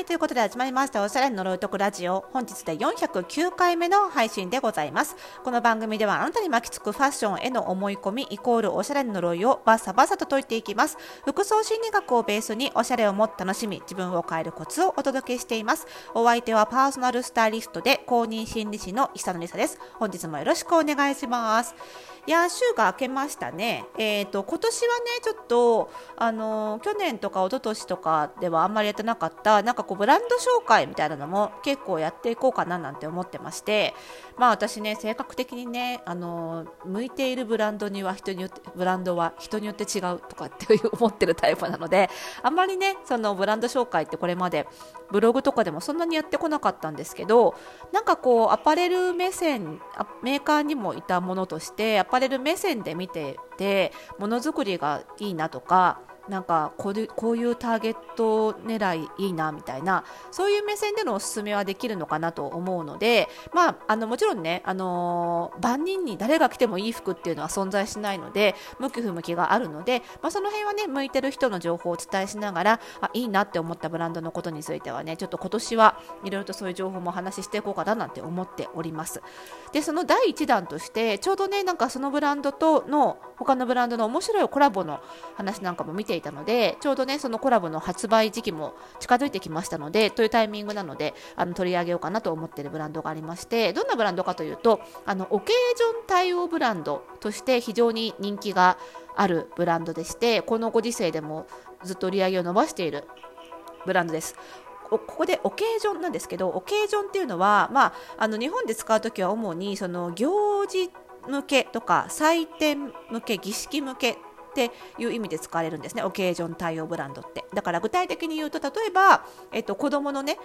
いということで始まりましたおしゃれの呪いとくラジオ。本日で409回目の配信でございます。この番組ではあなたに巻きつくファッションへの思い込みイコールおしゃれの呪いをバッサバサと解いていきます。服装心理学をベースにおしゃれをもっと楽しみ自分を変えるコツをお届けしています。お相手はパーソナルスタイリストで公認心理師の久野里沙です。本日もよろしくお願いします。いや週が明けましたね。えっ、ー、と今年はねちょっとあの去年とか一昨年とかではあんまりやってなかった。なんかこうブランド紹介みたいなのも結構やっていこうかななんて思ってまして、まあ私ね性格的にねあの向いているブランドには人によってブランドは人によって違うとかっていう思ってるタイプなので、あんまりねそのブランド紹介ってこれまでブログとかでもそんなにやってこなかったんですけど、なんかこうアパレル目線メーカーにもいたものとしてアパレル目線で見ててものづくりがいいなとかなんかこうこういうターゲット狙いいいなみたいなそういう目線でのおすすめはできるのかなと思うので、まあ、あのもちろんね、あのー、万人に誰が着てもいい服っていうのは存在しないので向き不向きがあるので、まあ、その辺はね向いてる人の情報をお伝えしながらあいいなって思ったブランドのことについてはねちょっと今年はいろいろとそういう情報もお話ししていこうかななんて思っております。でその第1弾としてちょうどねなんかそのブランドとの他のブランドの面白いコラボの話なんかも見ていたのでちょうどねそのコラボの発売時期も近づいてきましたのでというタイミングなのであの取り上げようかなと思っているブランドがありましてどんなブランドかというとあのオケージョン対応ブランドとして非常に人気があるブランドでしてこのご時世でもずっと売り上げを伸ばしているブランドです。ここでオケージョンなんですけどオケージョンっていうのは、まあ、あの日本で使う時は主にその行事向けとか祭典向け儀式向けっていう意味で使われるんですね。オケージョン対応ブランドって。だから具体的に言うと例えば、えっと、子どものね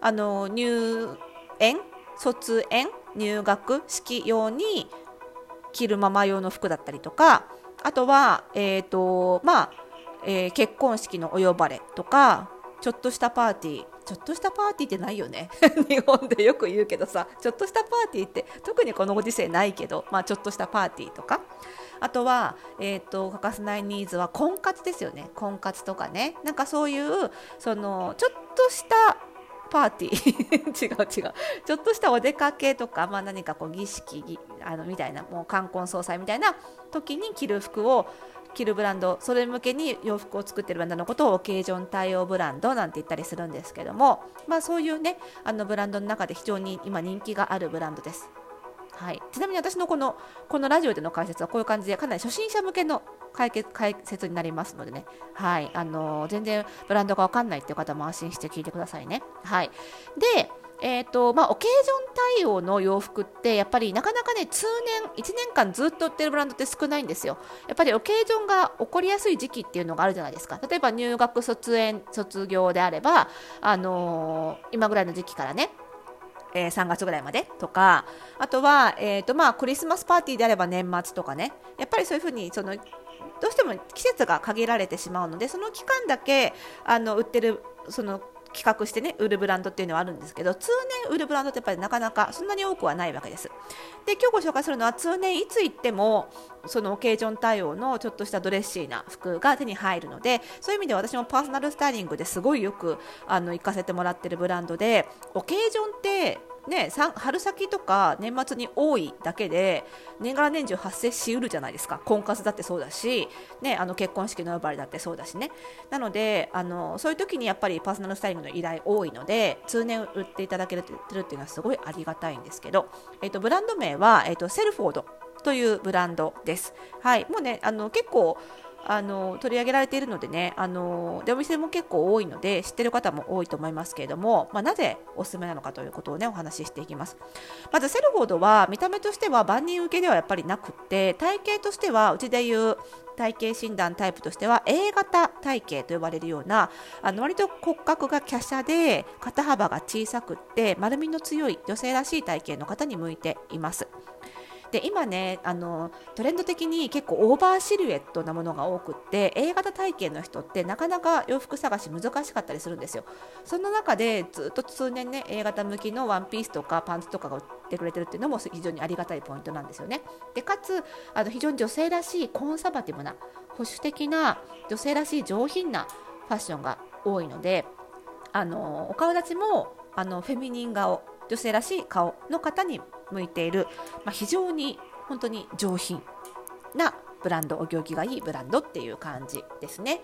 あの入園卒園入学式用に着るママ用の服だったりとかあとは、えーとまあえー、結婚式のお呼ばれとかちょっとしたパーティーちょっとしたパーティーってないよね。日本でよく言うけどさちょっとしたパーティーって特にこのご時世ないけど、まあ、ちょっとしたパーティーとか。あとは、えーと、欠かせないニーズは婚活ですよね。婚活とかね。なんかそういうそのちょっとしたパーティー。違う違う。ちょっとしたお出かけとか、まあ、何かこう儀式あのみたいなもう冠婚葬祭みたいな時に着る服を着るブランドそれ向けに洋服を作ってるブランドのことをオケージョン対応ブランドなんて言ったりするんですけども、まあ、そういうねあのブランドの中で非常に今人気があるブランドです。はい、ちなみに私のこのこのラジオでの解説はこういう感じでかなり初心者向けの解決解説になりますのでね、はい。あのー、全然ブランドが分かんないっていう方も安心して聞いてくださいね。はい、でえーとまあ、オケージョン対応の洋服ってやっぱりなかなかね通年1年間ずっと売ってるブランドって少ないんですよ。やっぱりオケージョンが起こりやすい時期っていうのがあるじゃないですか。例えば入学卒園卒業であれば、あのー、今ぐらいの時期からねえー、3月ぐらいまでとかあとは、えーとまあ、クリスマスパーティーであれば年末とかね。やっぱりそういうふうにそのどうしても季節が限られてしまうのでその期間だけあの売ってるその企画してね売るブランドっていうのはあるんですけど通年売るブランドってやっぱりなかなかそんなに多くはないわけです。で今日ご紹介するのは通年いつ行ってもそのオケージョン対応のちょっとしたドレッシーな服が手に入るのでそういう意味で私もパーソナルスタイリングですごいよくあの行かせてもらってるブランドでオケージョンってね、春先とか年末に多いだけで年がら年中発生しうるじゃないですか。婚活だってそうだし、ね、あの結婚式の呼ばれだってそうだしね。なのであのそういう時にやっぱりパーソナルスタイリングの依頼多いので通年売っていただけるっていうのはすごいありがたいんですけど、えっと、ブランド名は、えっと、セルフォードというブランドです。はい、もうねあの結構あの取り上げられているのでねあのでお店も結構多いので知ってる方も多いと思いますけれども、まあ、なぜおすすめなのかということをねお話ししていきますまずセルフォードは見た目としては万人受けではやっぱりなくて体型としてはうちでいう体型診断タイプとしては A 型体型と呼ばれるようなあの割と骨格が華奢で肩幅が小さくって丸みの強い女性らしい体型の方に向いています。で今ねあのトレンド的に結構オーバーシルエットなものが多くって A 型体型の人ってなかなか洋服探し難しかったりするんですよ。そんな中でずっと通年ね A 型向きのワンピースとかパンツとかが売ってくれてるっていうのも非常にありがたいポイントなんですよね。でかつあの非常に女性らしいコンサバティブな保守的な女性らしい上品なファッションが多いのであのお顔立ちもあのフェミニン顔女性らしい顔の方に向いている、まあ、非常に本当に上品なブランドお行儀がいいブランドっていう感じですね。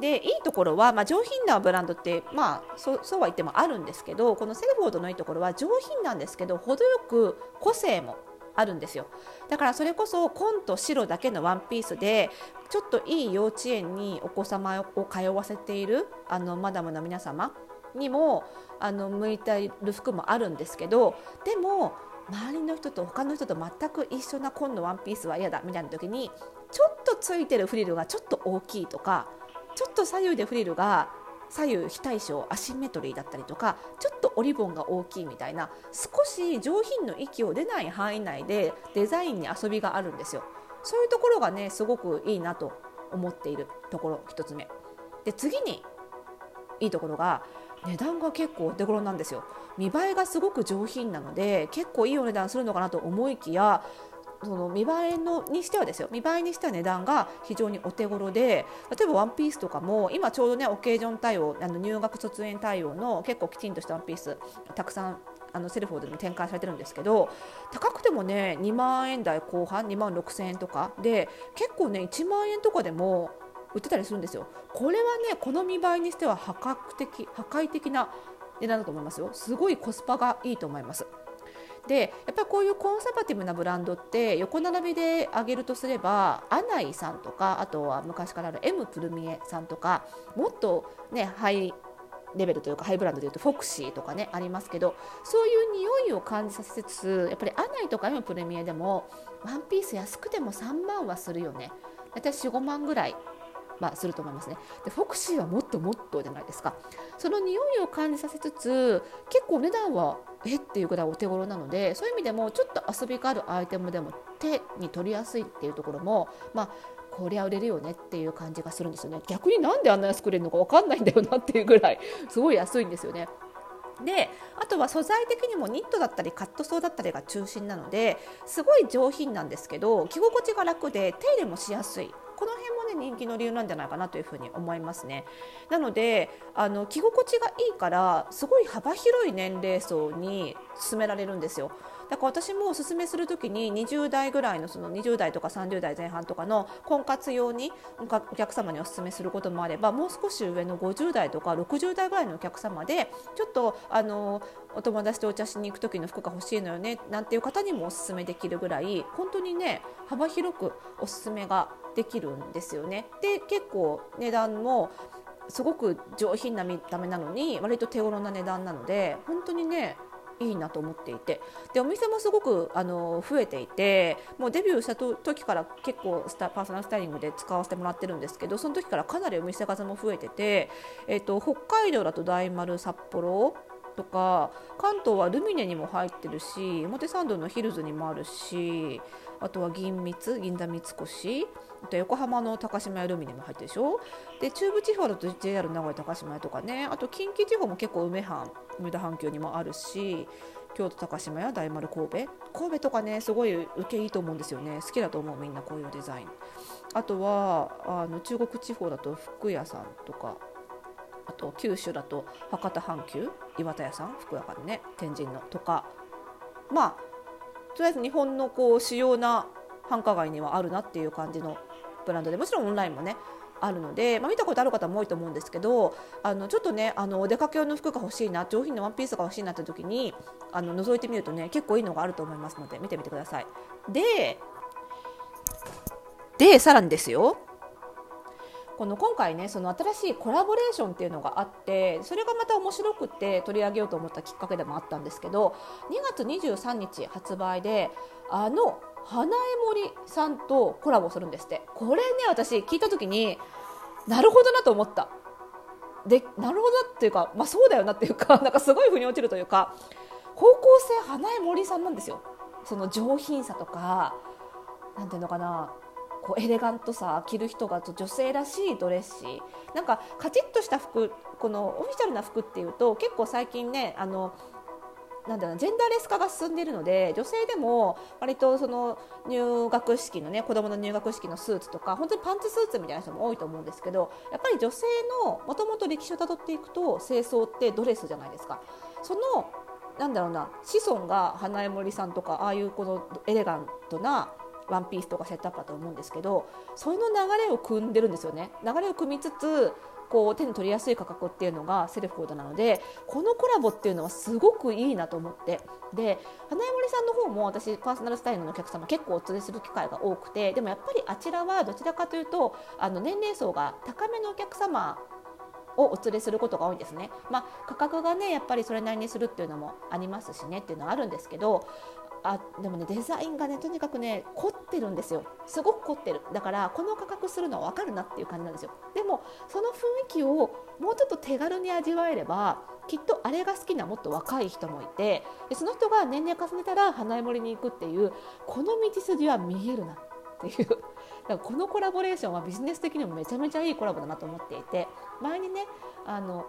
でいいところは、まあ、上品なブランドってまあそそうは言ってもあるんですけどこのセルフォードのいいところは上品なんですけど程よく個性もあるんですよだからそれこそ紺と白だけのワンピースでちょっといい幼稚園にお子様を通わせているあのマダムの皆様にもあの向いている服もあるんですけどでも周りの人と他の人と全く一緒な紺のワンピースは嫌だみたいな時にちょっとついてるフリルがちょっと大きいとかちょっと左右でフリルが左右非対称アシンメトリーだったりとかちょっとオリボンが大きいみたいな少し上品の息を出ない範囲内でデザインに遊びがあるんですよ。そういうところがねすごくいいなと思っているところ1つ目。で次にいいところが値段が結構お手頃なんですよ。見栄えがすごく上品なので結構いいお値段するのかなと思いきやその見栄えのにしてはですよ。見栄えにしては値段が非常にお手頃で例えばワンピースとかも今ちょうどねオケージョン対応あの入学卒園対応の結構きちんとしたワンピースたくさんあのセルフォードでも展開されてるんですけど高くてもね2万円台後半2万6千円とかで結構ね1万円とかでも売ってたりするんですよ。これはねこの見栄えにしては破格的破壊的な値段だと思いますよ。すごいコスパがいいと思います。でやっぱりこういうコンサバティブなブランドって横並びで挙げるとすればアナイさんとかあとは昔からある M プルミエさんとかもっとねハイレベルというかハイブランドでいうとフォクシーとかねありますけどそういう匂いを感じさせつつやっぱりアナイとか M プルミエでもワンピース安くても3万はするよね大体45万ぐらいまあ、すると思いますね。でフォクシーはもっともっとじゃないですか。その匂いを感じさせつつ結構値段はえ？っていうぐらいお手頃なのでそういう意味でもちょっと遊びがあるアイテムでも手に取りやすいっていうところもまあこりゃ売れるよねっていう感じがするんですよね。逆になんであんな安く売れるのか分かんないんだよなっていうぐらいすごい安いんですよね。であとは素材的にもニットだったりカットソーだったりが中心なのですごい上品なんですけど着心地が楽で手入れもしやすい。この辺もね人気の理由なんじゃないかなというふうに思いますね。なのであの着心地がいいからすごい幅広い年齢層に勧められるんですよ。だから私もおすすめする時に20代ぐらいのその20代とか30代前半とかの婚活用にお客様におすすめすることもあればもう少し上の50代とか60代ぐらいのお客様でちょっとあのお友達とお茶しに行く時の服が欲しいのよねなんていう方にもおすすめできるぐらい本当にね幅広くおすすめができるんですよね。で結構値段もすごく上品な見た目なのに割と手頃な値段なので本当にねいいなと思っていてでお店もすごくあの増えていてもうデビューした時から結構スタパーソナルスタイリングで使わせてもらってるんですけどその時からかなりお店数も増えてて、えーと、北海道だと大丸札幌とか関東はルミネにも入ってるし表参道のヒルズにもあるしあとは銀蜜銀座三越。あと横浜の高島屋ルミネも入ってるでしょ。で中部地方だと JR 名古屋高島屋とかね。あと近畿地方も結構梅藩梅田阪急にもあるし京都高島屋大丸神戸。神戸とかねすごい受けいいと思うんですよね。好きだと思うみんなこういうデザイン。あとはあの中国地方だと福屋さんとか。あと九州だと博多阪急岩田屋さん福屋からね天神のとか。まあとりあえず日本のこう主要な繁華街にはあるなっていう感じのブランドでもちろんオンラインもねあるので、まあ、見たことある方も多いと思うんですけどあのちょっとねあのお出かけ用の服が欲しいな上品なワンピースが欲しいなって時にあの覗いてみるとね結構いいのがあると思いますので見てみてください。ででさらにですよこの今回ねその新しいコラボレーションっていうのがあってそれがまた面白くて取り上げようと思ったきっかけでもあったんですけど2月23日発売であの花江森さんとコラボするんですって。これね私聞いた時になるほどなと思った。でなるほどっていうかまあそうだよなっていうか なんかすごい腑に落ちるというか方向性花江森さんなんですよ。その上品さとかなんていうのかなこうエレガントさ着る人が女性らしいドレッシーなんかカチッとした服このオフィシャルな服っていうと結構最近ねあのなんだろうジェンダーレス化が進んでいるので女性でも割とその入学式のね子供の入学式のスーツとか本当にパンツスーツみたいな人も多いと思うんですけどやっぱり女性のもともと歴史をたどっていくと清掃ってドレスじゃないですか。そのなんだろうな子孫が花江森さんとかああいうこのエレガントなワンピースとかセットアップだと思うんですけどその流れを組んでるんですよね流れを組みつつこう手に取りやすい価格っていうのがセルフコードなのでこのコラボっていうのはすごくいいなと思ってで花江森さんの方も私パーソナルスタイルのお客様結構お連れする機会が多くてでもやっぱりあちらはどちらかというとあの年齢層が高めのお客様をお連れすることが多いんですね。まあ、価格がねやっぱりそれなりにするっていうのもありますしねっていうのはあるんですけどあでもねデザインがねとにかくね凝ってるんですよ。すごく凝ってる。だからこの価格するのは分かるなっていう感じなんですよ。でもその雰囲気をもうちょっと手軽に味わえればきっとあれが好きなもっと若い人もいてでその人が年齢重ねたら花江森に行くっていうこの道筋は見えるなっていう。だからこのコラボレーションはビジネス的にもめちゃめちゃいいコラボだなと思っていて前にねあの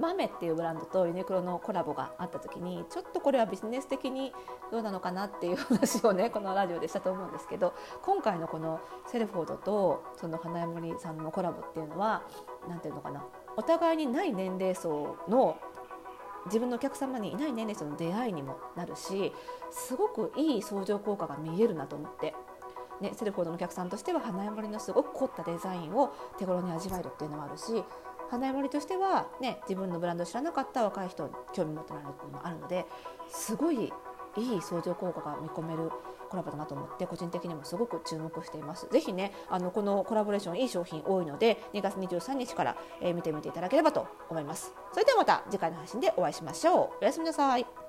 マメっていうブランドとユニクロのコラボがあった時にちょっとこれはビジネス的にどうなのかなっていう話をねこのラジオでしたと思うんですけど今回のこのセルフォードとその花山森さんのコラボっていうのは何ていうのかなお互いにない年齢層の自分のお客様にいない年齢層の出会いにもなるしすごくいい相乗効果が見えるなと思って。ね、セルフォードのお客さんとしては花山森のすごく凝ったデザインを手頃に味わえるっていうのもあるし花山りとしては、ね、自分のブランドを知らなかった若い人に興味持ってもらえるのもあるのですごいいい相乗効果が見込めるコラボだなと思って個人的にもすごく注目しています。ぜひねあのこのコラボレーションいい商品多いので2月23日から、え、見てみていただければと思います。それではまた次回の配信でお会いしましょう。おやすみなさい。